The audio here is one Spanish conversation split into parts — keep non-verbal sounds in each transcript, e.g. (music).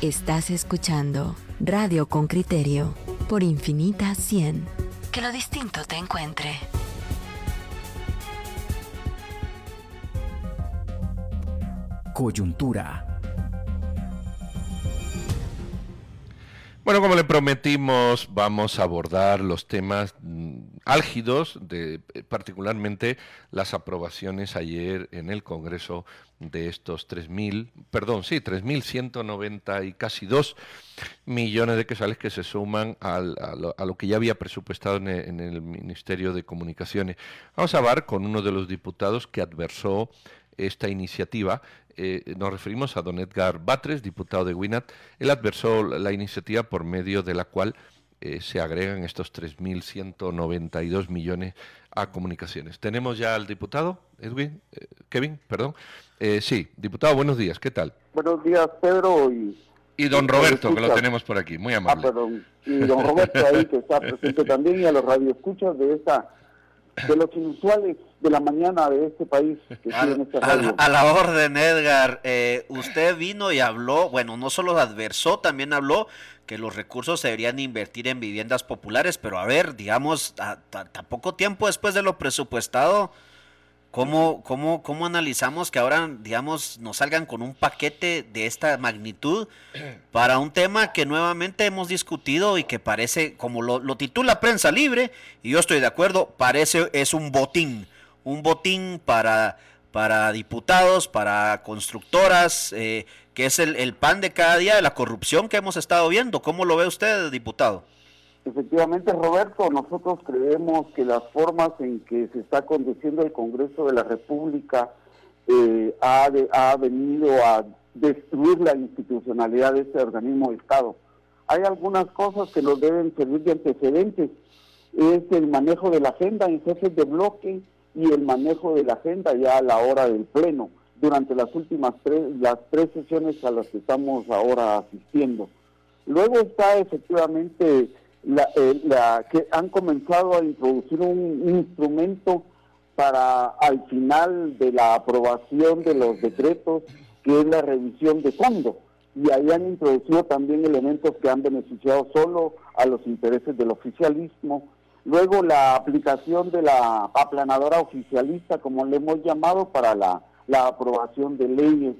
Estás escuchando Radio con Criterio por Infinita 100. Que lo distinto te encuentre. Coyuntura. Bueno, como le prometimos, vamos a abordar los temas álgidos, de, eh, particularmente las aprobaciones ayer en el Congreso de estos 3.000, perdón, sí, 3.190 y casi 2 millones de quesales que se suman a, lo, que ya había presupuestado en el, en el Ministerio de Comunicaciones. Vamos a hablar con uno de los diputados que adversó esta iniciativa. Eh, nos referimos a don Edgar Batres, diputado de WINAT. Él adversó la iniciativa por medio de la cual eh, se agregan estos 3.192 millones a comunicaciones. Tenemos ya al diputado, Edwin, eh, Kevin, perdón. sí, diputado, buenos días, ¿qué tal? Buenos días, Pedro. Y, y don Roberto, que lo tenemos por aquí, muy amable. Ah, perdón. Y don Roberto ahí, que está presente (laughs) también, y a los radioescuchas de esta de los inusuales de la mañana de este país. Que a, a, la orden, Edgar. Eh, usted vino y habló, bueno, no solo adversó, también habló que los recursos se deberían invertir en viviendas populares, pero a ver, digamos, a poco tiempo después de lo presupuestado, ¿Cómo, cómo, ¿Cómo analizamos que ahora, digamos, nos salgan con un paquete de esta magnitud (clears throat) para un tema que nuevamente hemos discutido y que parece, como lo, lo titula Prensa Libre, y yo estoy de acuerdo, parece es un botín, un botín para, para diputados, para constructoras, eh, que es el, el pan de cada día de la corrupción que hemos estado viendo. ¿Cómo lo ve usted, diputado? Efectivamente, Roberto, nosotros creemos que las formas en que se está conduciendo el Congreso de la República eh, ha, ha venido a destruir la institucionalidad de este organismo de Estado. Hay algunas cosas que nos deben servir de antecedentes. Es el manejo de la agenda en jefes de bloque y el manejo de la agenda ya a la hora del Pleno, durante las últimas tres, las tres sesiones a las que estamos ahora asistiendo. Luego está efectivamente eh, la, que han comenzado a introducir un, instrumento para al final de la aprobación de los decretos, que es la revisión de fondo. Y ahí han introducido también elementos que han beneficiado solo a los intereses del oficialismo. Luego la aplicación de la aplanadora oficialista, como le hemos llamado, para la, la aprobación de leyes.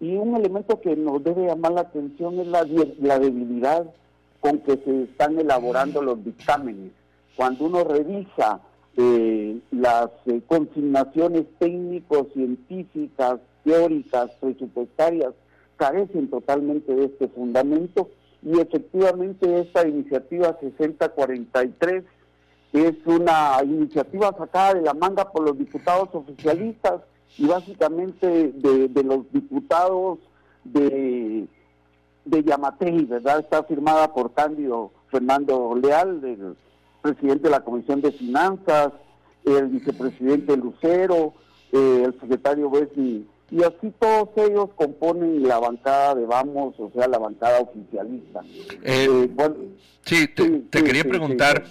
Y un elemento que nos debe llamar la atención es la, debilidad con que se están elaborando los dictámenes. Cuando uno revisa eh, las eh, consignaciones técnicos, científicas, teóricas, presupuestarias, carecen totalmente de este fundamento y efectivamente esta iniciativa 6043 es una iniciativa sacada de la manga por los diputados oficialistas y básicamente de los diputados de de Yamatei, ¿verdad? Está firmada por Cándido Fernando Leal, el presidente de la Comisión de Finanzas, el vicepresidente Lucero, eh, el secretario Bessi, y así todos ellos componen la bancada de Vamos, o sea, la bancada oficialista. Eh, eh, sí, te, quería preguntar,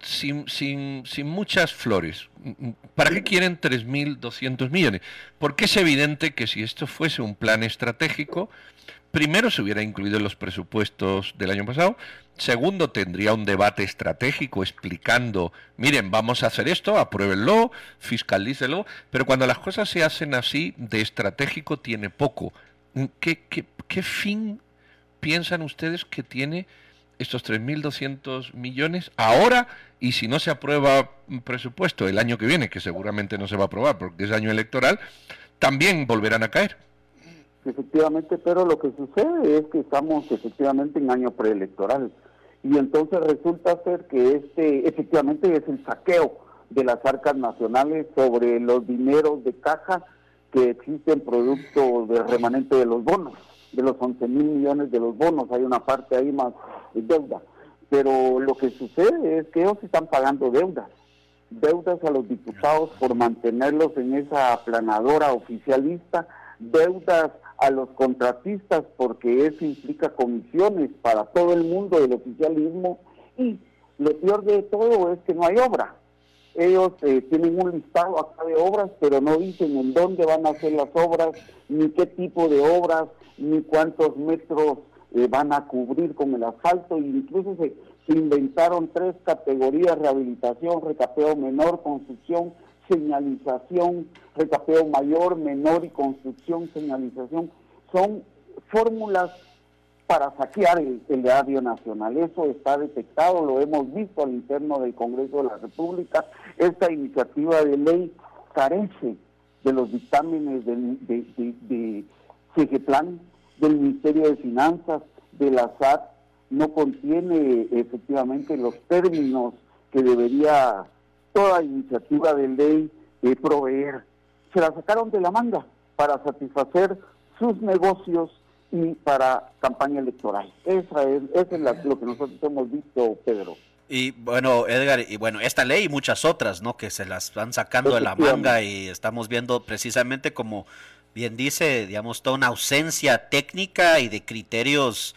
sin, sin, sin muchas flores, ¿para qué quieren 3.200 millones? Porque es evidente que si esto fuese un plan estratégico, primero se hubiera incluido en los presupuestos del año pasado, segundo tendría un debate estratégico explicando, miren, vamos a hacer esto, apruébenlo, fiscalícelo, pero cuando las cosas se hacen así, de estratégico tiene poco. ¿Qué, qué, qué fin piensan ustedes que tiene estos 3.200 millones ahora y si no se aprueba presupuesto el año que viene, que seguramente no se va a aprobar porque es año electoral, también volverán a caer? Efectivamente, pero lo que sucede es que estamos efectivamente en año preelectoral y entonces resulta ser que este efectivamente es el saqueo de las arcas nacionales sobre los dineros de caja que existen producto del remanente de los bonos, de los 11 mil millones de los bonos, hay una parte ahí más deuda. Pero lo que sucede es que ellos están pagando deudas, deudas a los diputados por mantenerlos en esa aplanadora oficialista, deudas a los contratistas porque eso implica comisiones para todo el mundo del oficialismo y lo peor de todo es que no hay obra. ellos eh, tienen un listado acá de obras, pero no dicen en dónde van a hacer las obras, ni qué tipo de obras, ni cuántos metros eh, van a cubrir con el asfalto, e incluso se, inventaron tres categorías, rehabilitación, recapeo menor, construcción, señalización, recapeo mayor, menor y construcción, señalización. Son fórmulas para saquear el, el nacional. Eso está detectado, lo hemos visto al interno del Congreso de la República. Esta iniciativa de ley carece de los dictámenes de, de, de, del Ministerio de Finanzas, de la SAT, no contiene efectivamente los términos que debería toda iniciativa de ley eh, proveer. Se la sacaron de la manga para satisfacer sus negocios y para campaña electoral. Esa es, es lo que nosotros hemos visto, Pedro. Y bueno, Edgar, y bueno, esta ley y muchas otras, ¿no? Que se las van sacando de la manga y estamos viendo precisamente como bien dice, digamos, toda una ausencia técnica y de criterios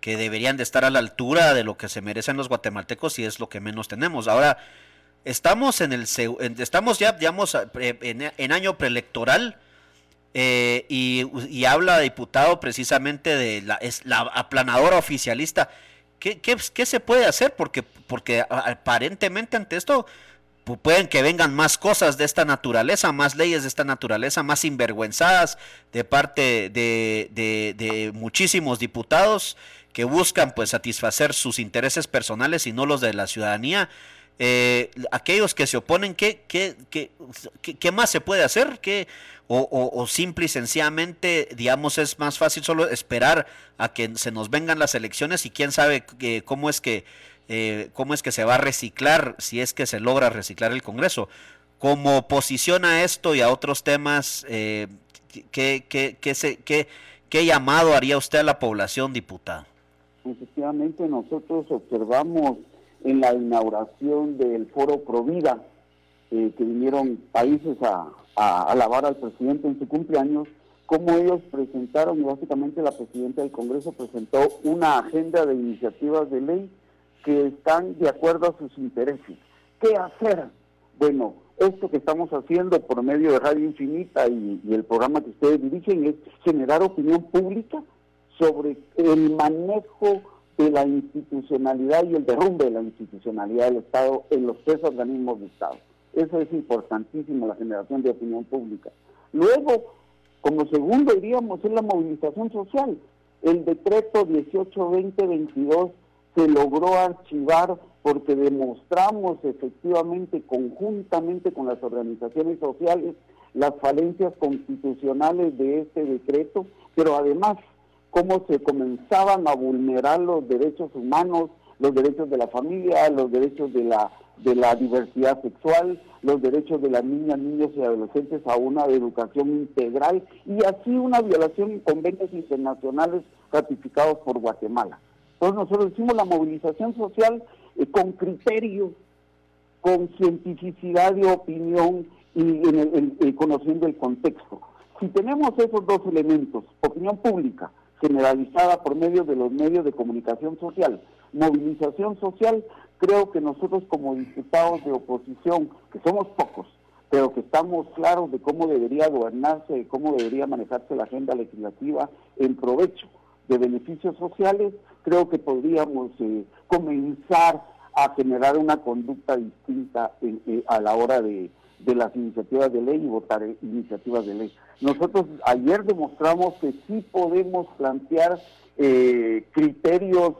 que deberían de estar a la altura de lo que se merecen los guatemaltecos y es lo que menos tenemos. Ahora, estamos en el estamos ya, digamos, en año preelectoral eh, y, habla diputado precisamente de la, es la aplanadora oficialista. ¿Qué, qué, qué se puede hacer? Porque, porque aparentemente ante esto pueden que vengan más cosas de esta naturaleza, más leyes de esta naturaleza, más sinvergüenzadas de parte de, de, de, muchísimos diputados que buscan pues satisfacer sus intereses personales y no los de la ciudadanía. Eh, aquellos que se oponen, ¿qué, qué, qué, qué, más se puede hacer? ¿Qué, o, o, simple y sencillamente, digamos, es más fácil solo esperar a que se nos vengan las elecciones y quién sabe cómo es que eh, cómo es que se va a reciclar si es que se logra reciclar el Congreso. Como oposición a esto y a otros temas, eh, ¿qué, qué, qué, se, qué, ¿qué llamado haría usted a la población, diputado? Efectivamente, nosotros observamos en la inauguración del foro Provida, eh, que vinieron países a, alabar al presidente en su cumpleaños, como ellos presentaron, y básicamente la presidenta del Congreso presentó una agenda de iniciativas de ley que están de acuerdo a sus intereses. ¿Qué hacer? Bueno, esto que estamos haciendo por medio de Radio Infinita y, el programa que ustedes dirigen es generar opinión pública sobre el manejo de la institucionalidad y el derrumbe de la institucionalidad del Estado en los tres organismos de Estado. Eso es importantísimo, la generación de opinión pública. Luego, como segundo diríamos, es la movilización social. El decreto 18-20-22 se logró archivar porque demostramos efectivamente conjuntamente con las organizaciones sociales las falencias constitucionales de este decreto, pero además cómo se comenzaban a vulnerar los derechos humanos, los derechos de la familia, los derechos de la de la diversidad sexual, los derechos de las niñas, niños y adolescentes a una educación integral y así una violación en convenios internacionales ratificados por Guatemala. Entonces nosotros hicimos la movilización social eh, con criterio, con cientificidad de opinión y en el, conociendo el contexto. Si tenemos esos dos elementos, opinión pública generalizada por medio de los medios de comunicación social, movilización social, creo que nosotros como diputados de oposición, que somos pocos, pero que estamos claros de cómo debería gobernarse, de cómo debería manejarse la agenda legislativa en provecho de beneficios sociales, creo que podríamos eh, comenzar a generar una conducta distinta eh, a la hora de, de las iniciativas de ley y votar iniciativas de ley. Nosotros ayer demostramos que sí podemos plantear eh, criterios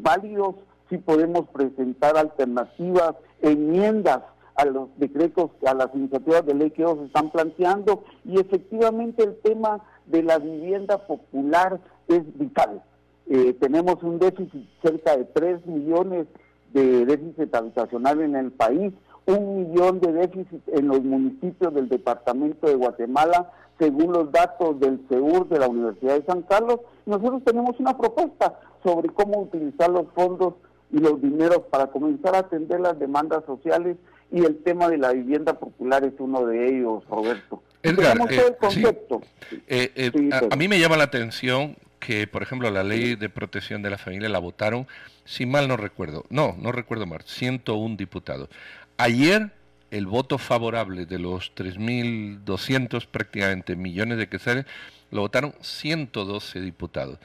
válidos, sí podemos presentar alternativas, enmiendas a los decretos, a las iniciativas de ley que ellos están planteando y efectivamente el tema de la vivienda popular es vital. Eh, tenemos un déficit cerca de 3 millones de déficit habitacional en el país, un millón de déficit en los municipios del departamento de Guatemala, según los datos del CEUR de la Universidad de San Carlos. Nosotros tenemos una propuesta sobre cómo utilizar los fondos y los dineros para comenzar a atender las demandas sociales y el tema de la vivienda popular es uno de ellos, Roberto. Edgar, eh, el concepto. Eh, eh, a, mí me llama la atención que, por ejemplo, la ley de protección de la familia la votaron, si mal no recuerdo, no, no recuerdo mal, 101 diputados. Ayer el voto favorable de los 3.200 prácticamente millones de quetzales, lo votaron 112 diputados.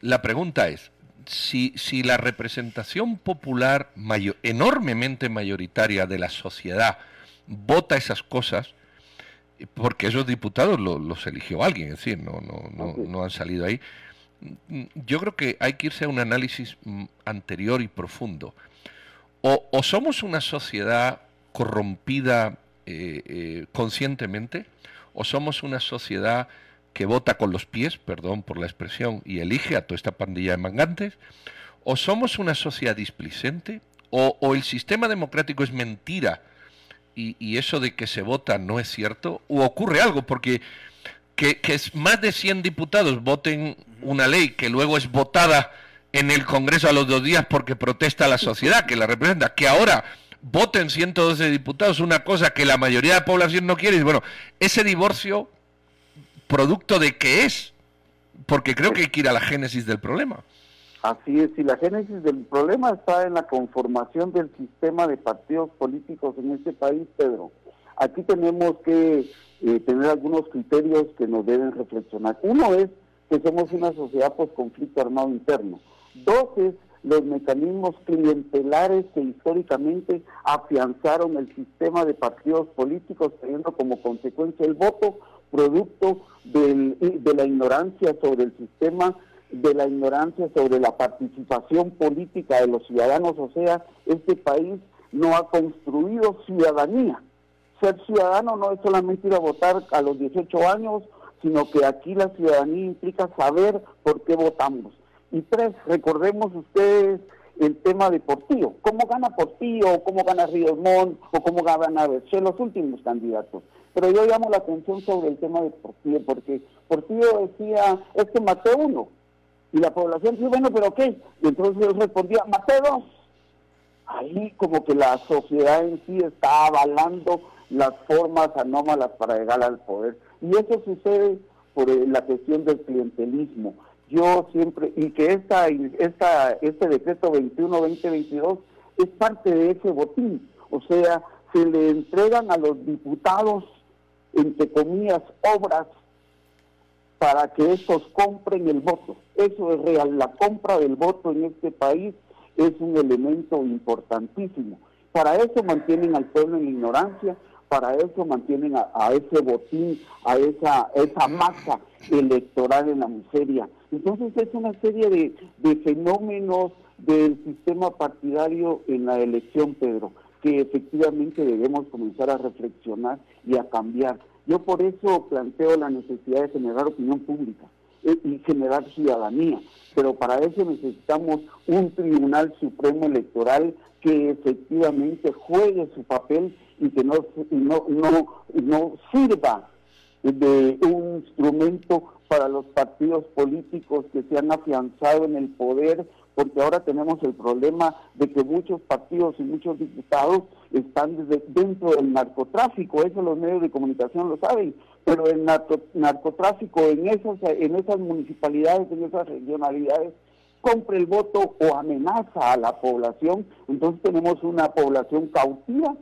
La pregunta es, si, si la representación popular enormemente mayoritaria de la sociedad vota esas cosas, porque esos diputados los eligió alguien, es decir, no, no, no, no han salido ahí, yo creo que hay que irse a un análisis mm, anterior y profundo. O, somos una sociedad corrompida eh, eh, conscientemente, o somos una sociedad que vota con los pies, perdón por la expresión, y elige a toda esta pandilla de mangantes, o somos una sociedad displicente, o, el sistema democrático es mentira y, y, eso de que se vota no es cierto, o ocurre algo, porque que, más de 100 diputados voten una ley que luego es votada en el Congreso a los dos días porque protesta la sociedad que la representa, que ahora voten 112 diputados una cosa que la mayoría de la población no quiere, y bueno, ese divorcio, producto de qué es, porque creo que hay que ir a la génesis del problema. Así es, y la génesis del problema está en la conformación del sistema de partidos políticos en este país, Pedro. Aquí tenemos que eh, tener algunos criterios que nos deben reflexionar. Uno es que somos una sociedad post conflicto armado interno. Dos es los mecanismos clientelares que históricamente afianzaron el sistema de partidos políticos, teniendo como consecuencia el voto, producto de la ignorancia sobre el sistema, de la ignorancia sobre la participación política de los ciudadanos. O sea, este país no ha construido ciudadanía ser ciudadano no es solamente ir a votar a los 18 años, sino que aquí la ciudadanía implica saber por qué votamos. Y tres, recordemos ustedes el tema de Portillo. ¿Cómo gana Portillo? ¿Cómo gana Ríos Montt? ¿O cómo gana Berché? Los últimos candidatos. Pero yo llamo la atención sobre el tema de Portillo, porque Portillo decía, es que maté uno. Y la población dice, bueno, pero ¿qué? Y entonces él respondía, maté. Ahí como que la sociedad en sí está avalando las formas anómalas para llegar al poder. Y eso sucede por eh, la cuestión del clientelismo. Yo siempre, y que esta, esta, este decreto 21-2022 es parte de ese botín. O sea, se le entregan a los diputados, entre comillas, obras para que estos compren el voto. Eso es real. La compra del voto en este país es un elemento importantísimo. Para eso mantienen al pueblo en ignorancia, para eso mantienen a, ese botín, a esa, esa masa electoral en la miseria. Entonces es una serie de, de fenómenos del sistema partidario en la elección, Pedro, que efectivamente debemos comenzar a reflexionar y a cambiar. Yo por eso planteo la necesidad de generar opinión pública eh, y generar ciudadanía, pero para eso necesitamos un Tribunal Supremo Electoral que efectivamente juegue su papel y que no, no, no, no sirva de un instrumento para los partidos políticos que se han afianzado en el poder, porque ahora tenemos el problema de que muchos partidos y muchos diputados están desde, dentro del narcotráfico, eso los medios de comunicación lo saben, pero el narcotráfico en esas, en esas municipalidades, en esas regionalidades, compra el voto o amenaza a la población, entonces tenemos una población cautiva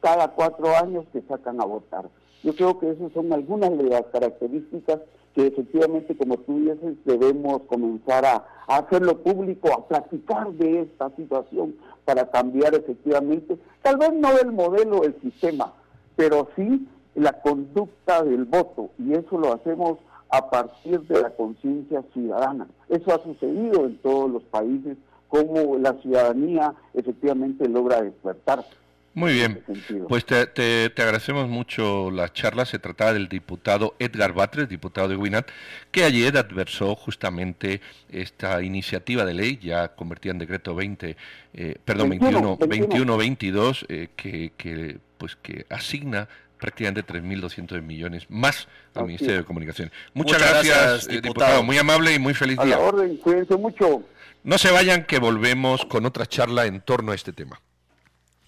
cada cuatro años que sacan a votar. Yo creo que esas son algunas de las características que efectivamente, como tú dices, debemos comenzar a, hacerlo público, a platicar de esta situación para cambiar efectivamente, tal vez no el modelo, el sistema, pero sí la conducta del voto. Y eso lo hacemos a partir de la conciencia ciudadana. Eso ha sucedido en todos los países, como la ciudadanía efectivamente logra despertar. Muy bien, pues te, te, agradecemos mucho la charla. Se trataba del diputado Edgar Batres, diputado de Winat, que ayer adversó justamente esta iniciativa de ley, ya convertida en decreto 20, eh, perdón, 21, 21, 22, que, que, pues, que asigna prácticamente 3.200 millones más al Ministerio de Comunicación. Muchas, gracias, eh, diputado. Muy amable y muy feliz día. A la orden, cuídense mucho. No se vayan, que volvemos con otra charla en torno a este tema.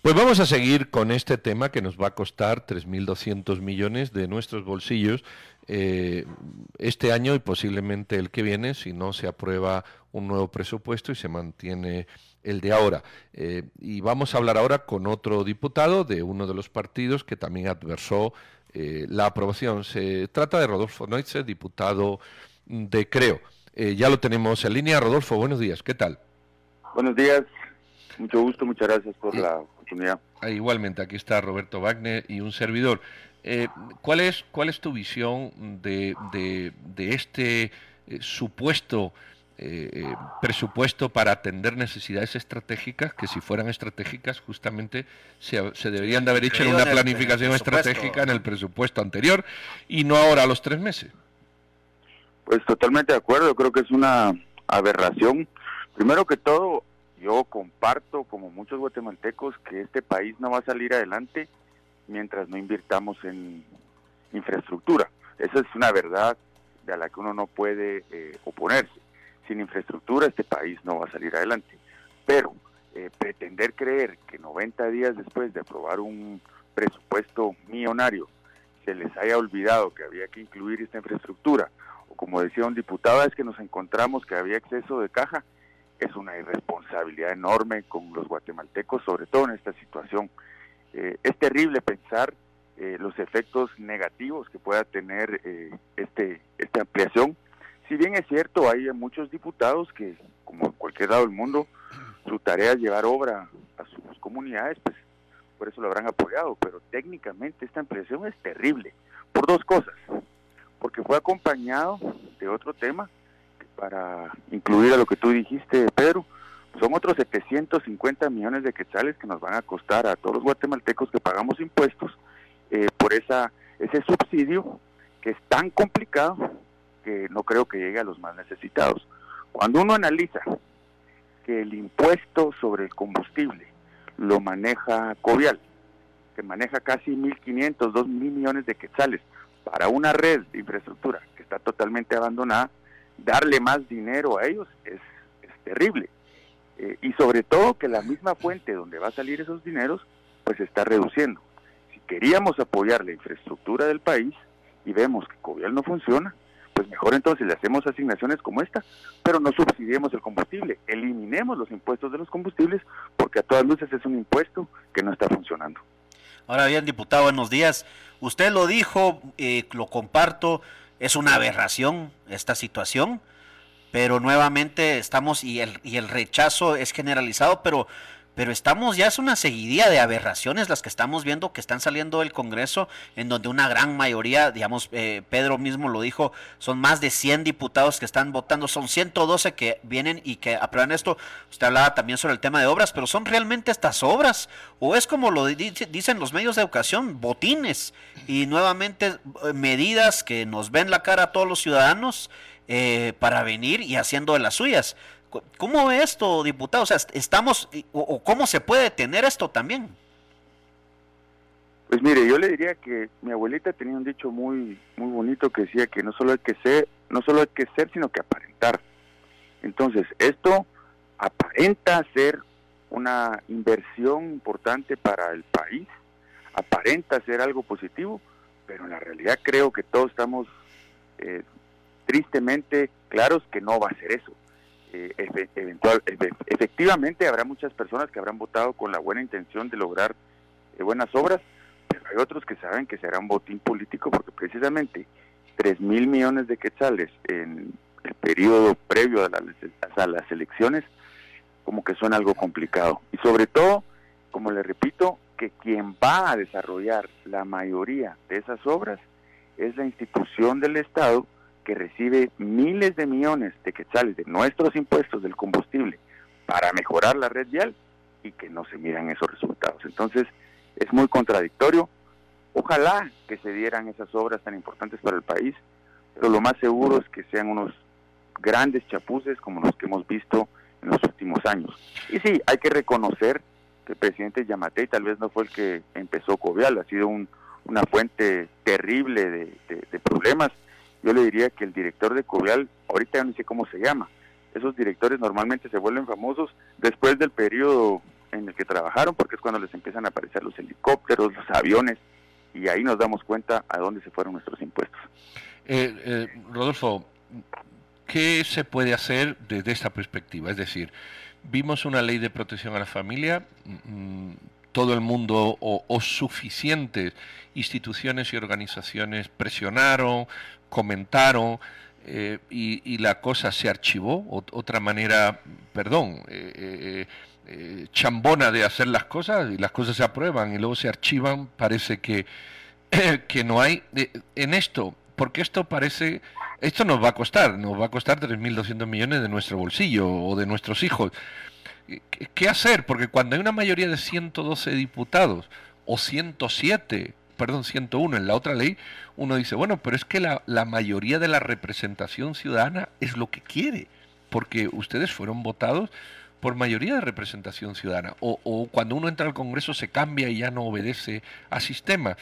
Pues vamos a seguir con este tema que nos va a costar 3.200 millones de nuestros bolsillos eh, este año y posiblemente el que viene si no se aprueba un nuevo presupuesto y se mantiene el de ahora. Eh, y vamos a hablar ahora con otro diputado de uno de los partidos que también adversó eh, la aprobación. Se trata de Rodolfo Noitze, diputado de Creo. Eh, ya lo tenemos en línea. Rodolfo, buenos días. ¿Qué tal? Buenos días. Mucho gusto. Muchas gracias por la oportunidad. Ah, igualmente, aquí está Roberto Wagner y un servidor. ¿cuál, es, ¿Cuál es tu visión de, de, de este supuesto eh, eh, presupuesto para atender necesidades estratégicas que si fueran estratégicas justamente se, deberían de haber hecho en una planificación estratégica en el presupuesto anterior y no ahora a los tres meses. Pues totalmente de acuerdo, creo que es una aberración. Primero que todo, yo comparto, como muchos guatemaltecos, que este país no va a salir adelante mientras no invirtamos en infraestructura. Esa es una verdad de la que uno no puede eh, oponerse sin infraestructura este país no va a salir adelante. Pero eh, pretender creer que 90 días después de aprobar un presupuesto millonario se les haya olvidado que había que incluir esta infraestructura, o como decía un diputado, es que nos encontramos que había exceso de caja, es una irresponsabilidad enorme con los guatemaltecos, sobre todo en esta situación. Eh, es terrible pensar eh, los efectos negativos que pueda tener este, esta ampliación si bien es cierto, hay muchos diputados que, como en cualquier lado del mundo, su tarea es llevar obra a sus comunidades, pues por eso lo habrán apoyado, pero técnicamente esta ampliación es terrible, por dos cosas, porque fue acompañado de otro tema, para incluir a lo que tú dijiste, Pedro, son otros 750 millones de quetzales que nos van a costar a todos los guatemaltecos que pagamos impuestos eh, por esa ese subsidio que es tan complicado que no creo que llegue a los más necesitados. Cuando uno analiza que el impuesto sobre el combustible lo maneja Covial, que maneja casi 1.500, 2.000 millones de quetzales para una red de infraestructura que está totalmente abandonada, darle más dinero a ellos es, terrible. Eh, y sobre todo que la misma fuente donde va a salir esos dineros, pues se está reduciendo. Si queríamos apoyar la infraestructura del país y vemos que Covial no funciona, pues mejor entonces le hacemos asignaciones como esta, pero no subsidiemos el combustible, eliminemos los impuestos de los combustibles, porque a todas luces es un impuesto que no está funcionando. Ahora bien, diputado, buenos días. Usted lo dijo, eh, lo comparto, es una aberración esta situación, pero nuevamente estamos y el, y el rechazo es generalizado, pero pero estamos ya es una seguidilla de aberraciones las que estamos viendo que están saliendo del Congreso, en donde una gran mayoría, digamos, eh, Pedro mismo lo dijo, son más de 100 diputados que están votando, son 112 que vienen y que aprueban esto. Usted hablaba también sobre el tema de obras, pero ¿son realmente estas obras? ¿O es como lo dicen los medios de educación, botines y nuevamente eh, medidas que nos ven la cara a todos los ciudadanos eh, para venir y haciendo de las suyas? ¿Cómo ve esto, diputado? O sea, estamos, o, cómo se puede detener esto también? Pues mire, yo le diría que mi abuelita tenía un dicho muy, muy bonito que decía que no solo hay que ser, no solo hay que ser, sino que aparentar. Entonces, esto aparenta ser una inversión importante para el país, aparenta ser algo positivo, pero en la realidad creo que todos estamos eh, tristemente claros que no va a ser eso. Eh, eventual, efectivamente habrá muchas personas que habrán votado con la buena intención de lograr eh, buenas obras, pero hay otros que saben que será un botín político porque precisamente 3 mil millones de quetzales en el periodo previo a, a las elecciones como que suena algo complicado. Y sobre todo, como le repito, que quien va a desarrollar la mayoría de esas obras es la institución del Estado que recibe miles de millones de quetzales de nuestros impuestos del combustible para mejorar la red vial y que no se miran esos resultados. Entonces, es muy contradictorio. Ojalá que se dieran esas obras tan importantes para el país, pero lo más seguro es que sean unos grandes chapuces como los que hemos visto en los últimos años. Y sí, hay que reconocer que el presidente Yamatei tal vez no fue el que empezó Covial, ha sido una fuente terrible de problemas yo le diría que el director de Covial, ahorita ya no sé cómo se llama, esos directores normalmente se vuelven famosos después del periodo en el que trabajaron, porque es cuando les empiezan a aparecer los helicópteros, los aviones, y ahí nos damos cuenta a dónde se fueron nuestros impuestos. Eh, eh, Rodolfo, ¿qué se puede hacer desde esta perspectiva? Es decir, vimos una ley de protección a la familia, mm, todo el mundo o, suficientes instituciones y organizaciones presionaron, comentaron, eh, y, la cosa se archivó. otra manera, perdón, eh, eh, chambona de hacer las cosas y las cosas se aprueban y luego se archivan, parece que, (coughs) que no hay. en esto, porque esto parece, esto nos va a costar, nos va a costar 3.200 millones de nuestro bolsillo o de nuestros hijos. ¿Qué hacer? Porque cuando hay una mayoría de 112 diputados o 107, perdón, 101 en la otra ley, uno dice, bueno, pero es que la, mayoría de la representación ciudadana es lo que quiere, porque ustedes fueron votados por mayoría de representación ciudadana. O, o, cuando uno entra al Congreso se cambia y ya no obedece a sistema.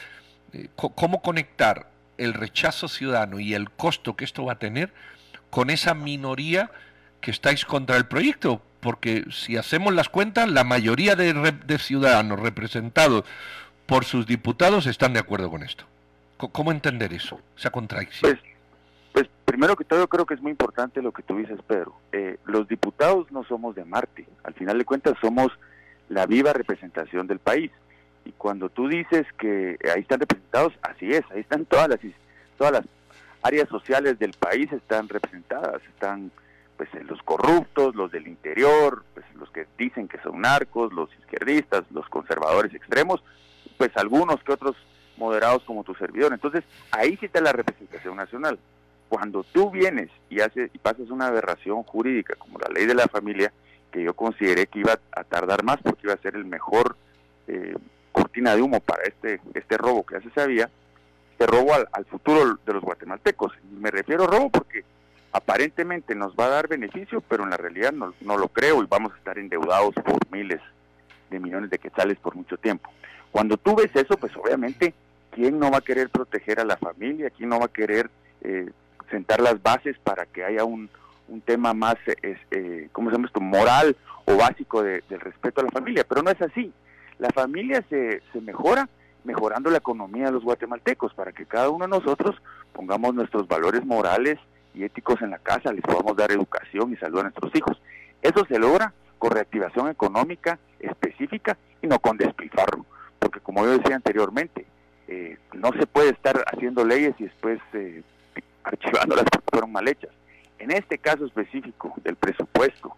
Eh, ¿Cómo conectar el rechazo ciudadano y el costo que esto va a tener con esa minoría que estáis contra el proyecto? porque si hacemos las cuentas, la mayoría de, ciudadanos representados por sus diputados están de acuerdo con esto. ¿Cómo entender eso, esa contradicción? Pues, pues, primero que todo creo que es muy importante lo que tú dices, Pedro. Eh, los diputados no somos de Marte, al final de cuentas somos la viva representación del país. Y cuando tú dices que ahí están representados, así es, ahí están todas las, todas las áreas sociales del país, están representadas, están pues los corruptos, los del interior, pues los que dicen que son narcos, los izquierdistas, los conservadores extremos, pues algunos que otros moderados como tu servidor. Entonces, ahí sí la representación nacional. Cuando tú vienes y haces y pasas una aberración jurídica como la ley de la familia, que yo consideré que iba a tardar más porque iba a ser el mejor eh, cortina de humo para este este robo que ya se sabía, este robo al, al futuro de los guatemaltecos. Me refiero a robo porque aparentemente nos va a dar beneficio, pero en la realidad no, lo creo y vamos a estar endeudados por miles de millones de quetzales por mucho tiempo. Cuando tú ves eso, pues obviamente, ¿quién no va a querer proteger a la familia? ¿Quién no va a querer eh, sentar las bases para que haya un, tema más, eh, ¿cómo se llama esto?, moral o básico del respeto a la familia. Pero no es así. La familia se, se mejora mejorando la economía de los guatemaltecos para que cada uno de nosotros pongamos nuestros valores morales y éticos en la casa, les podamos dar educación y salud a nuestros hijos. Eso se logra con reactivación económica específica y no con despilfarro, porque como yo decía anteriormente, eh, no se puede estar haciendo leyes y después eh, archivándolas porque fueron mal hechas. En este caso específico del presupuesto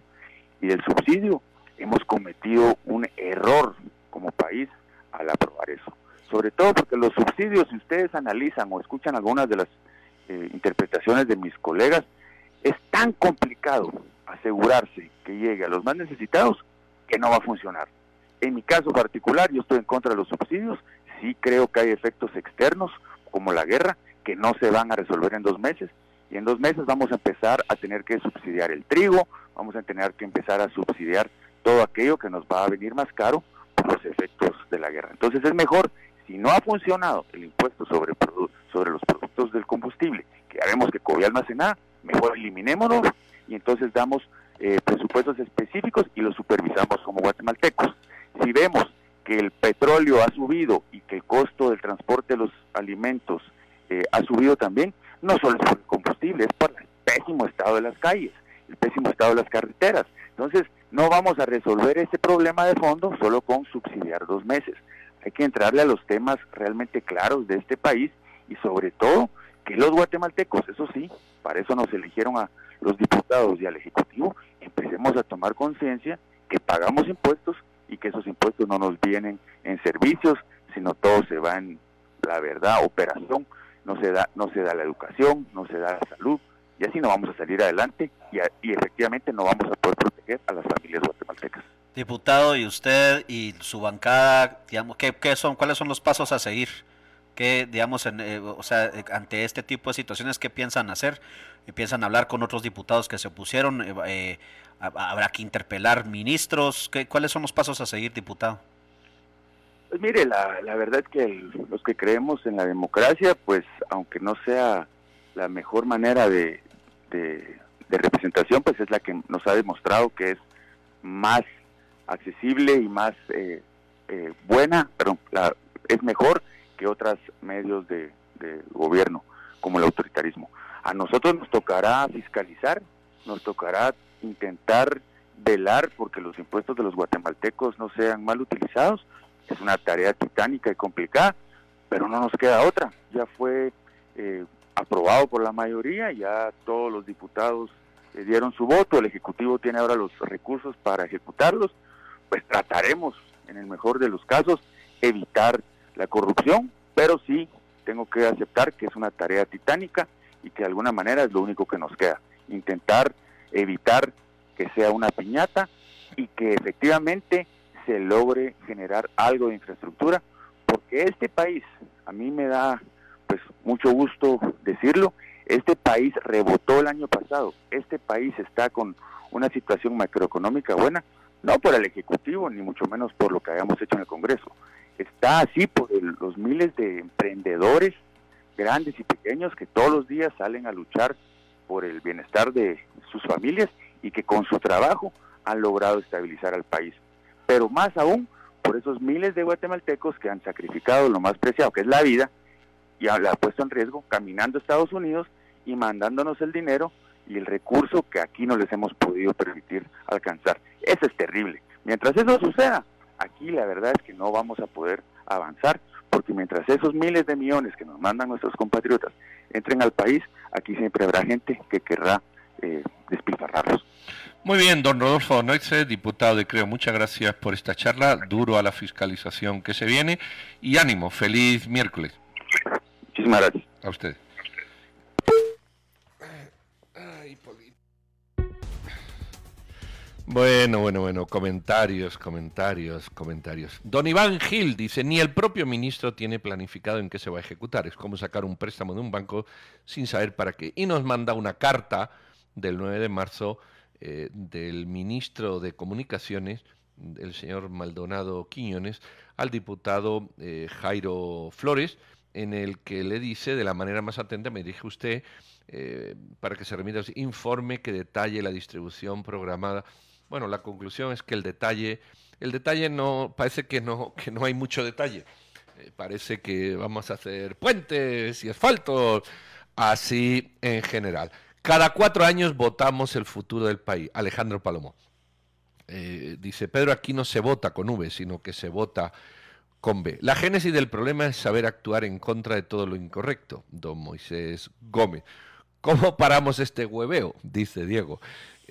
y del subsidio, hemos cometido un error como país al aprobar eso. Sobre todo porque los subsidios, si ustedes analizan o escuchan algunas de las eh, interpretaciones de mis colegas, es tan complicado asegurarse que llegue a los más necesitados que no va a funcionar. En mi caso particular, yo estoy en contra de los subsidios, sí creo que hay efectos externos, como la guerra, que no se van a resolver en dos meses, y en dos meses vamos a empezar a tener que subsidiar el trigo, vamos a tener que empezar a subsidiar todo aquello que nos va a venir más caro por los efectos de la guerra. Entonces es mejor, si no ha funcionado el impuesto sobre, los productos del combustible, que ya vemos que había almacenada, mejor eliminémonos y entonces damos eh, presupuestos específicos y los supervisamos como guatemaltecos. Si vemos que el petróleo ha subido y que el costo del transporte de los alimentos eh, ha subido también, no solo es por el combustible, es por el pésimo estado de las calles, el pésimo estado de las carreteras. Entonces, no vamos a resolver ese problema de fondo solo con subsidiar dos meses. Hay que entrarle a los temas realmente claros de este país y sobre todo que los guatemaltecos, eso sí, para eso nos eligieron a los diputados y al Ejecutivo, empecemos a tomar conciencia que pagamos impuestos y que esos impuestos no nos vienen en servicios, sino todo se va en la verdad, operación, no se da, no se da la educación, no se da la salud, y así no vamos a salir adelante y, y efectivamente no vamos a poder proteger a las familias guatemaltecas. Diputado, y usted y su bancada, digamos, ¿qué, qué son, cuáles son los pasos a seguir? ¿Qué, digamos, en, eh, o sea, eh, ante este tipo de situaciones, qué piensan hacer? ¿Piensan hablar con otros diputados que se opusieron? Eh, ¿Habrá que interpelar ministros? ¿Qué, ¿Cuáles son los pasos a seguir, diputado? Pues mire, la, la verdad es que los que creemos en la democracia, pues aunque no sea la mejor manera de, de, representación, pues es la que nos ha demostrado que es más accesible y más buena, pero la, es mejor que otros medios de, gobierno, como el autoritarismo. A nosotros nos tocará fiscalizar, nos tocará intentar velar porque los impuestos de los guatemaltecos no sean mal utilizados. Es una tarea titánica y complicada, pero no nos queda otra. Ya fue eh, aprobado por la mayoría, ya todos los diputados eh, dieron su voto, el Ejecutivo tiene ahora los recursos para ejecutarlos, pues trataremos, en el mejor de los casos, evitar la corrupción, pero sí tengo que aceptar que es una tarea titánica y que de alguna manera es lo único que nos queda, intentar evitar que sea una piñata y que efectivamente se logre generar algo de infraestructura, porque este país, a mí me da pues mucho gusto decirlo, este país rebotó el año pasado, este país está con una situación macroeconómica buena, no por el Ejecutivo, ni mucho menos por lo que hayamos hecho en el Congreso, está así por los miles de emprendedores grandes y pequeños que todos los días salen a luchar por el bienestar de sus familias y que con su trabajo han logrado estabilizar al país. Pero más aún por esos miles de guatemaltecos que han sacrificado lo más preciado, que es la vida, y la ha puesto en riesgo caminando a Estados Unidos y mandándonos el dinero y el recurso que aquí no les hemos podido permitir alcanzar. Eso es terrible. Mientras eso suceda, aquí la verdad es que no vamos a poder avanzar, porque mientras esos miles de millones que nos mandan nuestros compatriotas entren al país, aquí siempre habrá gente que querrá eh, despilfarrarlos. Muy bien, don Rodolfo Noixe, diputado de Creo, muchas gracias por esta charla, duro a la fiscalización que se viene y ánimo, feliz miércoles. Muchísimas gracias. A usted. Bueno, bueno, bueno, comentarios, comentarios, comentarios. Don Iván Gil dice, ni el propio ministro tiene planificado en qué se va a ejecutar. Es como sacar un préstamo de un banco sin saber para qué. Y nos manda una carta del 9 de marzo eh, del ministro de Comunicaciones, el señor Maldonado Quiñones, al diputado eh, Jairo Flores, en el que le dice de la manera más atenta, me dirige usted, eh, para que se remita, informe que detalle la distribución programada. Bueno, la conclusión es que el detalle, el detalle no, parece que no, que no hay mucho detalle. Parece que vamos a hacer puentes y asfaltos, así en general. Cada cuatro años votamos el futuro del país. Alejandro Palomo. Eh, dice, Pedro, aquí no se vota con V, sino que se vota con B. La génesis del problema es saber actuar en contra de todo lo incorrecto. Don Moisés Gómez. ¿Cómo paramos este hueveo? Dice Diego.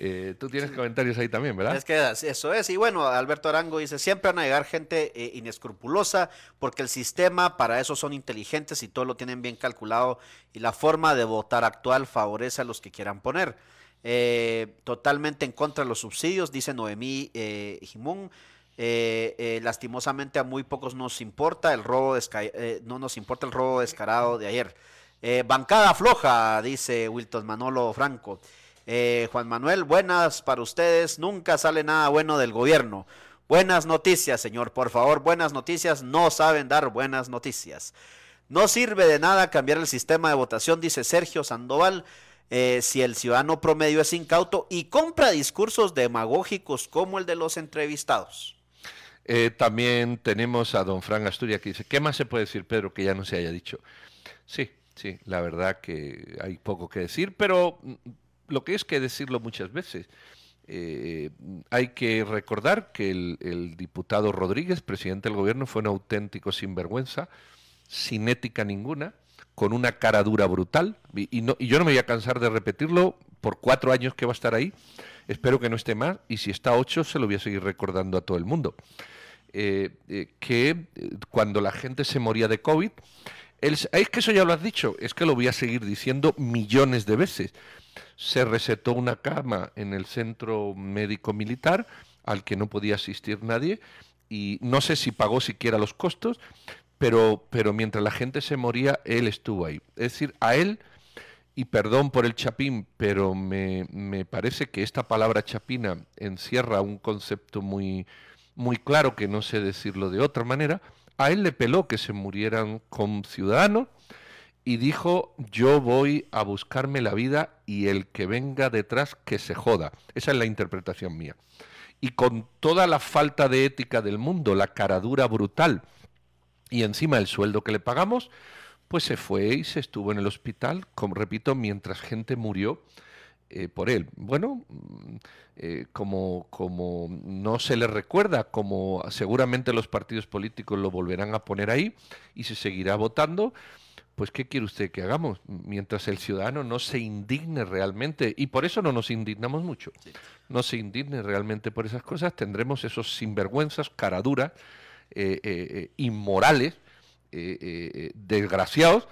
Eh, tú tienes comentarios ahí también, ¿verdad? Es que eso es. Y bueno, Alberto Arango dice, siempre van a llegar gente eh, inescrupulosa porque el sistema, para eso son inteligentes y todo lo tienen bien calculado y la forma de votar actual favorece a los que quieran poner. Eh, totalmente en contra de los subsidios, dice Noemí Jimón. Eh, eh, lastimosamente a muy pocos nos importa el robo eh, no nos importa el robo descarado de ayer. bancada floja, dice Wilton Manolo Franco. Juan Manuel, buenas para ustedes. Nunca sale nada bueno del gobierno. Buenas noticias, señor. Por favor, buenas noticias. No saben dar buenas noticias. No sirve de nada cambiar el sistema de votación, dice Sergio Sandoval. si el ciudadano promedio es incauto y compra discursos demagógicos como el de los entrevistados. Eh, también tenemos a don Fran Asturias que dice, ¿qué más se puede decir, Pedro, que ya no se haya dicho? Sí, sí, la verdad que hay poco que decir, pero lo que es que decirlo muchas veces. Eh, hay que recordar que el, diputado Rodríguez, presidente del gobierno, fue un auténtico sinvergüenza, sin ética ninguna, con una cara dura brutal, y, no, y yo no me voy a cansar de repetirlo por cuatro años que va a estar ahí, espero que no esté más, y si está ocho se lo voy a seguir recordando a todo el mundo. Eh, eh, que cuando la gente se moría de COVID, es que eso ya lo has dicho, es que lo voy a seguir diciendo millones de veces. Se resetó una cama en el centro médico militar al que no podía asistir nadie y no sé si pagó siquiera los costos, pero, pero mientras la gente se moría, él estuvo ahí. Es decir, a él, y perdón por el chapín, pero me, me parece que esta palabra chapina encierra un concepto muy, muy claro que no sé decirlo de otra manera, a él le peló que se murieran con ciudadanos y dijo yo voy a buscarme la vida y el que venga detrás que se joda. Esa es la interpretación mía. Y con toda la falta de ética del mundo, la caradura brutal y encima el sueldo que le pagamos, pues se fue y se estuvo en el hospital, como repito, mientras gente murió eh, por él. Bueno, mm, eh, como, como no se le recuerda, como seguramente los partidos políticos lo volverán a poner ahí y se seguirá votando, pues ¿qué quiere usted que hagamos? Mientras el ciudadano no se indigne realmente, y por eso no nos indignamos mucho, no se indigne realmente por esas cosas, tendremos esos sinvergüenzas, caraduras, eh, eh, inmorales, desgraciados,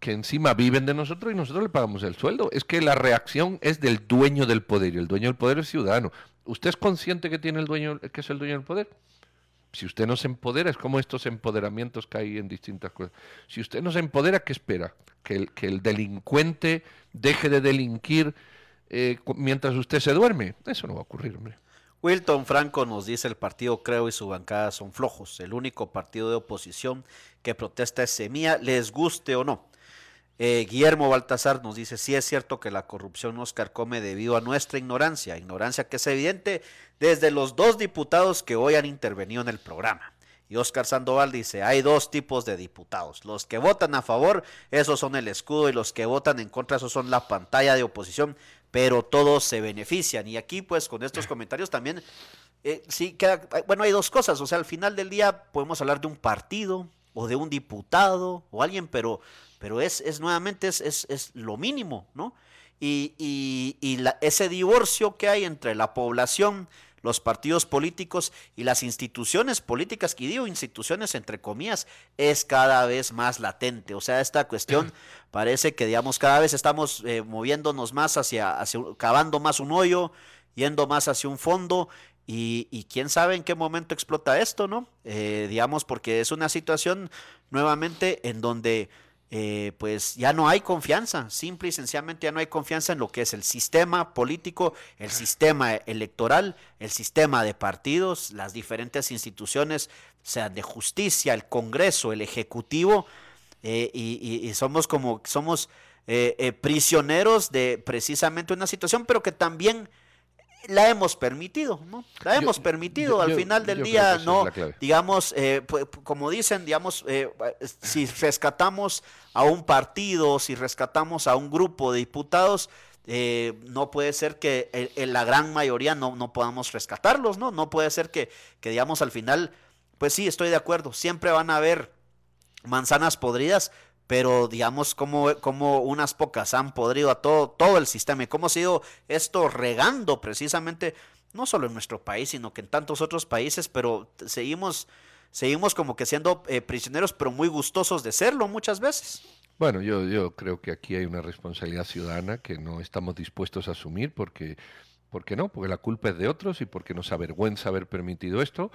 que encima viven de nosotros y nosotros le pagamos el sueldo. Es que la reacción es del dueño del poder y el dueño del poder es ciudadano. ¿Usted es consciente que tiene el dueño, que es el dueño del poder? Si usted no se empodera, es como estos empoderamientos que hay en distintas cosas. Si usted no se empodera, ¿qué espera? ¿Que el, que el delincuente deje de delinquir eh, mientras usted se duerme? Eso no va a ocurrir, hombre. Wilton Franco nos dice el partido Creo y su bancada son flojos. El único partido de oposición que protesta es Semilla, les guste o no. Eh, Guillermo Baltasar nos dice, sí es cierto que la corrupción nos carcome debido a nuestra ignorancia, ignorancia que es evidente desde los dos diputados que hoy han intervenido en el programa. Y Oscar Sandoval dice, hay dos tipos de diputados. Los que votan a favor, esos son el escudo, y los que votan en contra, esos son la pantalla de oposición, pero todos se benefician. Y aquí, pues, con estos (laughs) comentarios también, eh, sí, queda, bueno, hay dos cosas. O sea, al final del día podemos hablar de un partido o de un diputado o alguien, pero pero es, es nuevamente es, es, lo mínimo, ¿no? Y, y, ese divorcio que hay entre la población, los partidos políticos y las instituciones políticas, que digo instituciones entre comillas, es cada vez más latente. O sea, esta cuestión parece que, digamos, cada vez estamos eh, moviéndonos más hacia, hacia, cavando más un hoyo, yendo más hacia un fondo. Y, y quién sabe en qué momento explota esto, ¿no? Eh, digamos, porque es una situación nuevamente en donde eh, pues ya no hay confianza, simple y sencillamente ya no hay confianza en lo que es el sistema político, el sistema electoral, el sistema de partidos, las diferentes instituciones, sea de justicia, el Congreso, el Ejecutivo, eh, y, somos como, somos eh, prisioneros de precisamente una situación, pero que también la hemos permitido, ¿no? La hemos permitido. Al final del día, no, digamos, eh, como dicen, digamos, eh, si rescatamos a un partido, si rescatamos a un grupo de diputados, eh, no puede ser que la gran mayoría no, no podamos rescatarlos, ¿no? No puede ser que, que, digamos, al final, pues sí, estoy de acuerdo, siempre van a haber manzanas podridas, pero digamos como, como unas pocas han podrido a todo, todo el sistema y cómo ha sido esto regando precisamente, no solo en nuestro país, sino que en tantos otros países, pero seguimos, seguimos como que siendo eh, prisioneros, pero muy gustosos de serlo muchas veces. Bueno, yo, yo creo que aquí hay una responsabilidad ciudadana que no estamos dispuestos a asumir porque, porque no, porque la culpa es de otros y porque nos avergüenza haber permitido esto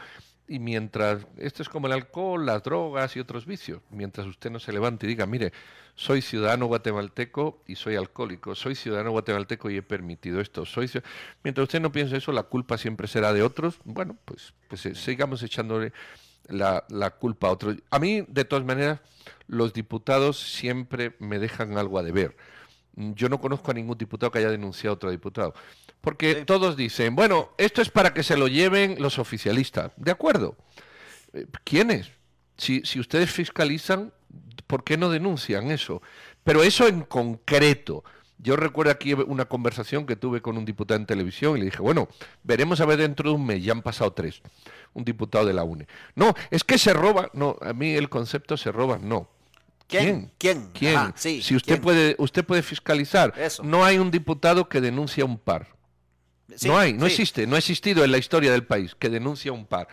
y mientras, esto es como el alcohol, las drogas y otros vicios, mientras usted no se levante y diga, mire, soy ciudadano guatemalteco y soy alcohólico, soy ciudadano guatemalteco y he permitido esto, soy mientras usted no piense eso, la culpa siempre será de otros, bueno, pues, pues eh, sigamos echándole la, la culpa a otros. A mí, de todas maneras, los diputados siempre me dejan algo a deber. Yo no conozco a ningún diputado que haya denunciado a otro diputado. Porque todos dicen, bueno, esto es para que se lo lleven los oficialistas. De acuerdo. Eh, ¿Quiénes? Si, si ustedes fiscalizan, ¿por qué no denuncian eso? Pero eso en concreto. Yo recuerdo aquí una conversación que tuve con un diputado en televisión y le dije, bueno, veremos a ver dentro de un mes, ya han pasado tres, un diputado de la UNE. No, es que se roba, no, a mí el concepto se roba, no. ¿Quién? ¿Quién? ¿Quién? si usted puede, usted puede fiscalizar. No hay un diputado que denuncia un par no hay, no existe, no ha existido en la historia del país que denuncia un par.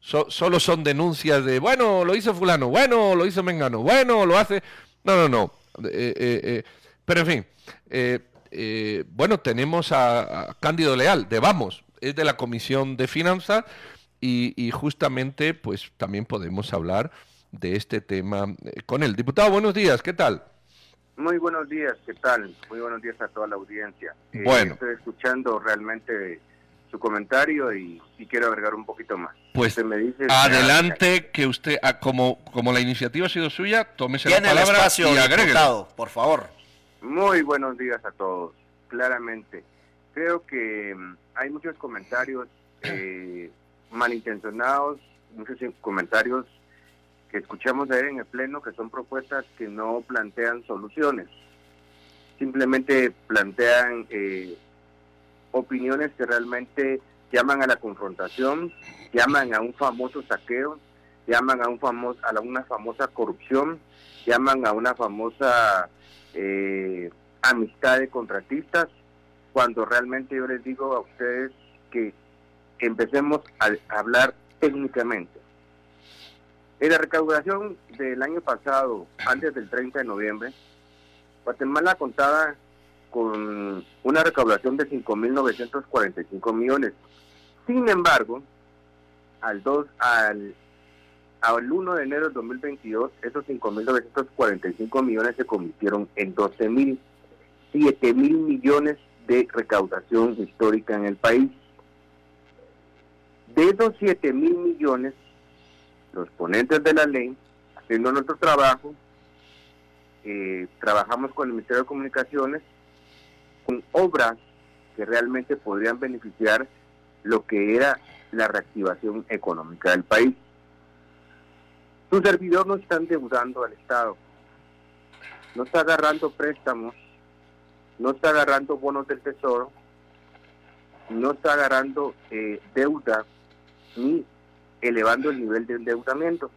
solo son denuncias de, bueno, lo hizo fulano, bueno, lo hizo Mengano, bueno, lo hace... No, no, no. Eh, eh, eh, pero en fin, bueno, tenemos a, Cándido Leal, de Vamos, es de la Comisión de Finanzas y, y justamente pues también podemos hablar de este tema con él. Diputado, buenos días, ¿qué tal? Muy buenos días, ¿qué tal? Muy buenos días a toda la audiencia. Eh, bueno. estoy escuchando realmente su comentario y, quiero agregar un poquito más. Pues me dice, adelante, que usted, ah, como, como la iniciativa ha sido suya, tómese la palabra y agregue. por favor. Muy buenos días a todos, claramente. Creo que mm, hay muchos comentarios eh, malintencionados, muchos comentarios que escuchamos ayer en el Pleno, que son propuestas que no plantean soluciones, simplemente plantean eh, opiniones que realmente llaman a la confrontación, llaman a un famoso saqueo, llaman a un famoso, a una famosa corrupción, llaman a una famosa eh, amistad de contratistas, cuando realmente yo les digo a ustedes que empecemos a, hablar técnicamente. En la recaudación del año pasado, antes del 30 de noviembre, Guatemala contaba con una recaudación de 5.945 millones. Sin embargo, al 2 al al 1 de enero de 2022, esos 5.945 millones se convirtieron en 12.000, 7.000 millones de recaudación histórica en el país. De esos 7.000 millones, los ponentes de la ley, haciendo nuestro trabajo, eh, trabajamos con el Ministerio de Comunicaciones con obras que realmente podrían beneficiar lo que era la reactivación económica del país. Su servidor no está endeudando al Estado, no está agarrando préstamos, no está agarrando bonos del Tesoro, no está agarrando eh, deuda ni elevando el nivel de endeudamiento.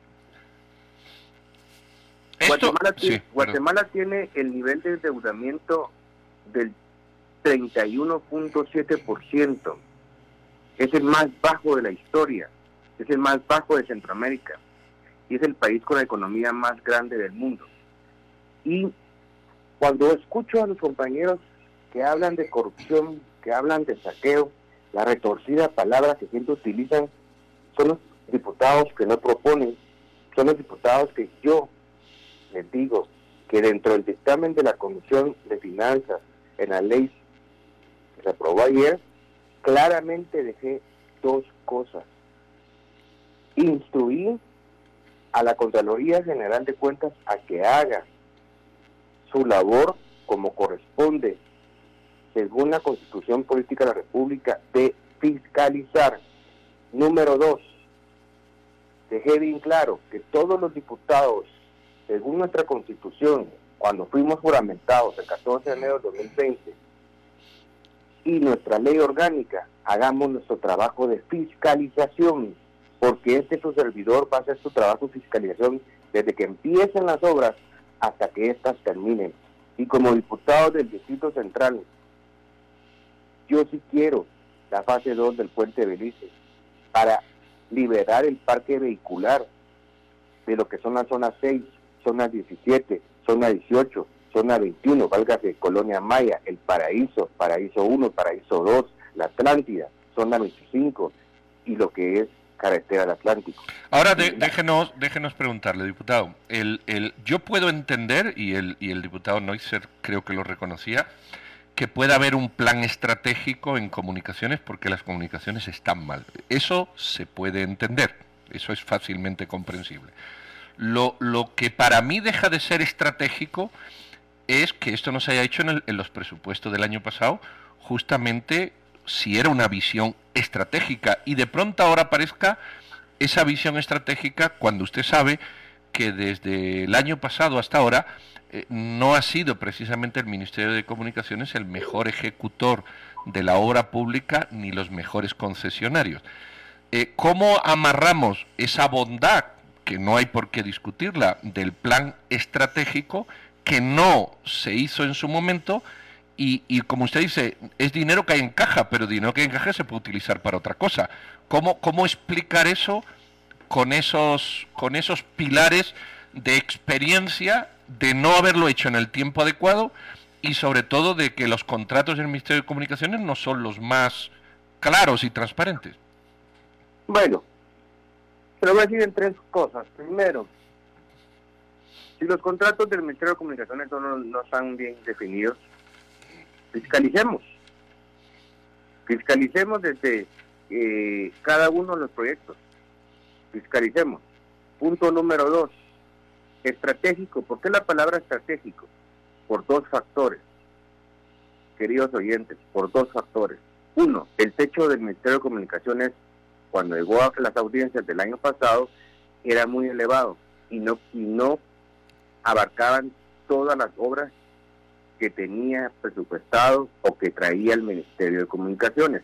Guatemala, tiene el nivel de endeudamiento del 31.7%. Es el más bajo de la historia, es el más bajo de Centroamérica y es el país con la economía más grande del mundo. Y cuando escucho a los compañeros que hablan de corrupción, que hablan de saqueo, la retorcida palabra que siempre utilizan son los diputados que no proponen, son los diputados que yo les digo que dentro del dictamen de la Comisión de Finanzas en la ley que se aprobó ayer, claramente dejé dos cosas. Instruir a la Contraloría General de Cuentas a que haga su labor como corresponde, según la Constitución Política de la República, de fiscalizar. Número dos, dejé bien claro que todos los diputados, según nuestra Constitución, cuando fuimos juramentados el 14 de enero de 2020, y nuestra ley orgánica, hagamos nuestro trabajo de fiscalización porque este su servidor va a hacer su trabajo de fiscalización desde que empiecen las obras hasta que éstas terminen. Y como diputado del Distrito Central, yo sí quiero la fase 2 del puente Belice para liberar el parque vehicular de lo que son las zonas 6, zona 17, zona 18, zona 21, válgase Colonia Maya, El Paraíso, Paraíso 1, Paraíso 2, La Atlántida, zona 25 y lo que es carretera del Atlántico. Ahora déjenos, déjenos preguntarle, diputado. El, el, yo puedo entender, y el, y el diputado Neusser creo que lo reconocía, que pueda haber un plan estratégico en comunicaciones porque las comunicaciones están mal. Eso se puede entender, eso es fácilmente comprensible. Lo, lo que para mí deja de ser estratégico es que esto no se haya hecho en, en los presupuestos del año pasado, justamente si era una visión estratégica y de pronto ahora aparezca esa visión estratégica cuando usted sabe que desde el año pasado hasta ahora eh, no ha sido precisamente el Ministerio de Comunicaciones el mejor ejecutor de la obra pública ni los mejores concesionarios. Eh, ¿Cómo amarramos esa bondad, que no hay por qué discutirla, del plan estratégico que no se hizo en su momento? Y, como usted dice, es dinero que hay en caja, pero dinero que hay en caja se puede utilizar para otra cosa. ¿Cómo, cómo explicar eso con esos, con esos pilares de experiencia, de no haberlo hecho en el tiempo adecuado y sobre todo de que los contratos del Ministerio de Comunicaciones no son los más claros y transparentes? Bueno, se lo voy a decir en tres cosas. Primero, si los contratos del Ministerio de Comunicaciones no, no están bien definidos, fiscalicemos. Fiscalicemos desde eh, cada uno de los proyectos. Fiscalicemos. Punto número dos. Estratégico. ¿Por qué la palabra estratégico? Por dos factores. Queridos oyentes, por dos factores. Uno, el techo del Ministerio de Comunicaciones, cuando llegó a las audiencias del año pasado, era muy elevado y no, y no abarcaban todas las obras que tenía presupuestado o que traía el Ministerio de Comunicaciones.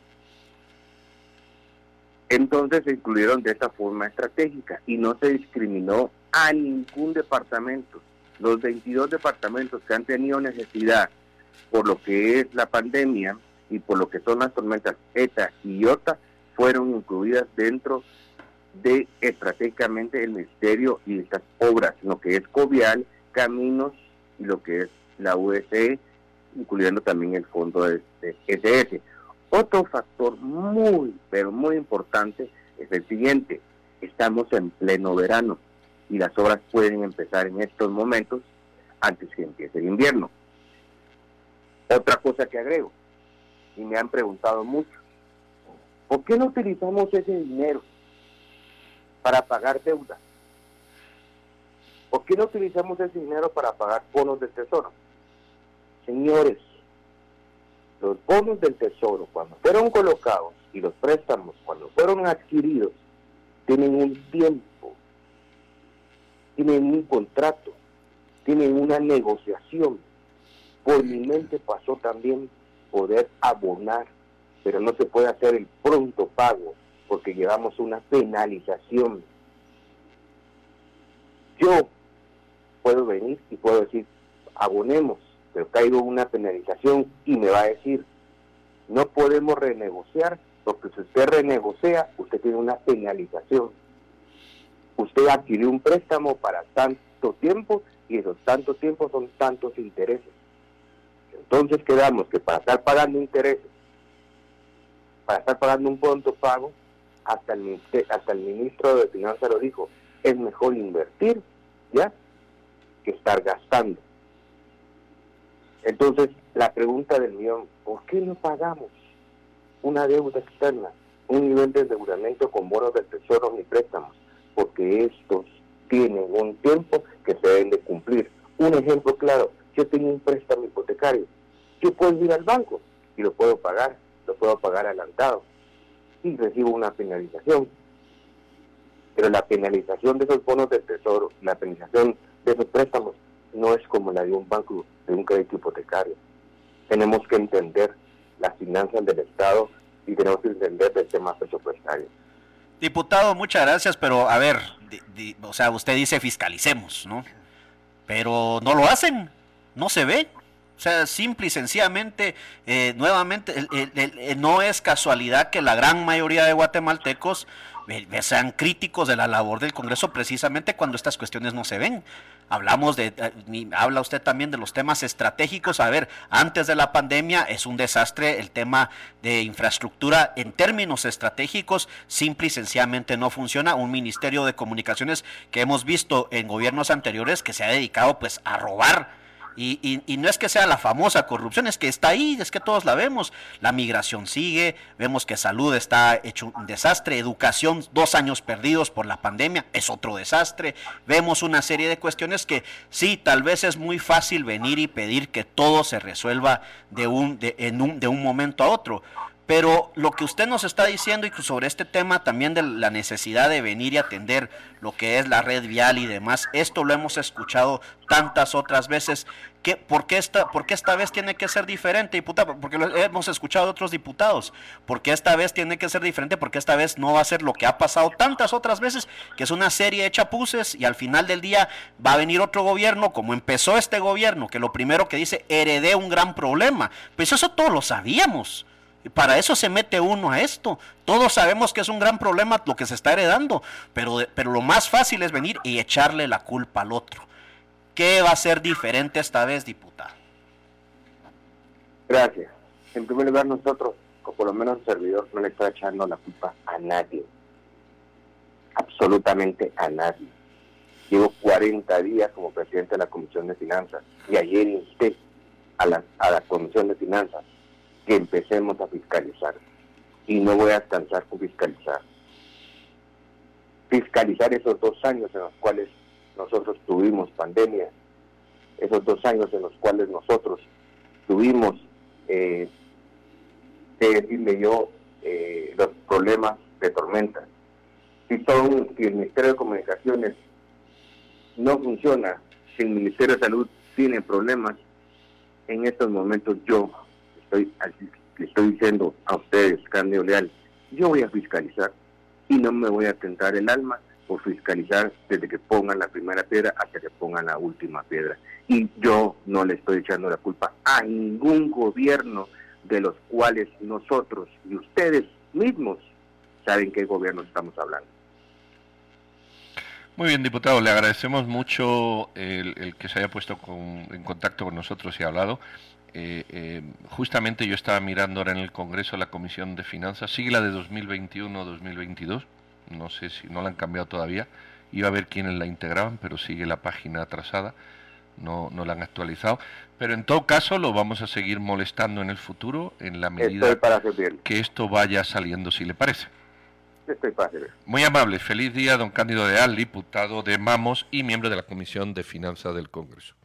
Entonces se incluyeron de esta forma estratégica y no se discriminó a ningún departamento. Los 22 departamentos que han tenido necesidad por lo que es la pandemia y por lo que son las tormentas ETA y IOTA fueron incluidas dentro de estratégicamente el ministerio y estas obras, lo que es Covial, Caminos y lo que es la USE, incluyendo también el fondo de, SS. Otro factor muy, pero muy importante es el siguiente. Estamos en pleno verano y las obras pueden empezar en estos momentos antes que empiece el invierno. Otra cosa que agrego, y me han preguntado mucho, ¿por qué no utilizamos ese dinero para pagar deuda? ¿Por qué no utilizamos ese dinero para pagar bonos del tesoro? Señores, los bonos del tesoro cuando fueron colocados y los préstamos cuando fueron adquiridos tienen un tiempo, tienen un contrato, tienen una negociación. Por mi mente pasó también poder abonar, pero no se puede hacer el pronto pago porque llevamos una penalización. Yo puedo venir y puedo decir, abonemos, pero caigo una penalización y me va a decir, no podemos renegociar, porque si usted renegocia, usted tiene una penalización. Usted adquirió un préstamo para tanto tiempo y esos tantos tiempos son tantos intereses. Entonces quedamos que para estar pagando intereses, para estar pagando un pronto pago, hasta el, hasta el ministro de Finanzas lo dijo, es mejor invertir, ¿ya? Que estar gastando. Entonces, la pregunta del millón, ¿por qué no pagamos una deuda externa, un nivel de endeudamiento con bonos del tesoro ni préstamos? Porque estos tienen un tiempo que se deben de cumplir. Un ejemplo claro, yo tengo un préstamo hipotecario, yo puedo ir al banco y lo puedo pagar, lo puedo pagar adelantado y recibo una penalización. Pero la penalización de esos bonos del tesoro, la penalización de esos préstamos, no es como la de un banco, de un crédito hipotecario. Tenemos que entender las finanzas del Estado y tenemos que entender el tema presupuestario. Diputado, muchas gracias, pero a ver, o sea, usted dice fiscalicemos, ¿no? Pero no lo hacen, no se ve. O sea, simple y sencillamente, eh, nuevamente, no es casualidad que la gran mayoría de guatemaltecos sean críticos de la labor del Congreso precisamente cuando estas cuestiones no se ven. Hablamos de, eh, habla usted también de los temas estratégicos. A ver, antes de la pandemia es un desastre el tema de infraestructura en términos estratégicos, simple y sencillamente no funciona. Un ministerio de comunicaciones que hemos visto en gobiernos anteriores que se ha dedicado pues a robar y, y, no es que sea la famosa corrupción, es que está ahí, es que todos la vemos. La migración sigue, vemos que salud está hecho un desastre, educación, dos años perdidos por la pandemia, es otro desastre. Vemos una serie de cuestiones que sí, tal vez es muy fácil venir y pedir que todo se resuelva de un, de, en un, de un momento a otro. Pero lo que usted nos está diciendo y sobre este tema también de la necesidad de venir y atender lo que es la red vial y demás, esto lo hemos escuchado tantas otras veces. ¿Qué, por, qué esta, ¿Por qué esta vez tiene que ser diferente, diputado? Porque lo hemos escuchado de otros diputados. ¿Por qué esta vez tiene que ser diferente? Porque esta vez no va a ser lo que ha pasado tantas otras veces, que es una serie de chapuces y al final del día va a venir otro gobierno, como empezó este gobierno, que lo primero que dice, heredé un gran problema. Pues eso todos lo sabíamos. Para eso se mete uno a esto. Todos sabemos que es un gran problema lo que se está heredando, pero, pero lo más fácil es venir y echarle la culpa al otro. ¿Qué va a ser diferente esta vez, diputado? Gracias. En primer lugar, nosotros, o por lo menos el servidor, no le está echando la culpa a nadie. Absolutamente a nadie. Llevo 40 días como presidente de la Comisión de Finanzas y ayer insté a la, a la Comisión de Finanzas que empecemos a fiscalizar. Y no voy a descansar con fiscalizar. Fiscalizar esos dos años en los cuales nosotros tuvimos pandemia, esos dos años en los cuales nosotros tuvimos, eh, decirle yo, eh, los problemas de tormenta. Si, son, si el Ministerio de en estos momentos yo estoy, le estoy diciendo a ustedes, Cándido Leal, yo voy a fiscalizar y no me voy a tentar el alma por fiscalizar desde que pongan la primera piedra hasta que pongan la última piedra. Y yo no le estoy echando la culpa a ningún gobierno de los cuales nosotros y ustedes mismos saben qué gobierno estamos hablando. Muy bien, diputado, le agradecemos mucho el, que se haya puesto en contacto con nosotros y ha hablado. Eh, eh, justamente yo estaba mirando ahora en el Congreso la Comisión de Finanzas, sigue la de 2021-2022, no sé si no la han cambiado todavía, iba a ver quiénes la integraban, pero sigue la página atrasada, no, no la han actualizado. Pero en todo caso lo vamos a seguir molestando en el futuro en la medida que esto vaya saliendo, si le parece. Muy amable, feliz día, don Cándido de Al, diputado de Mamos y miembro de la Comisión de Finanzas del Congreso.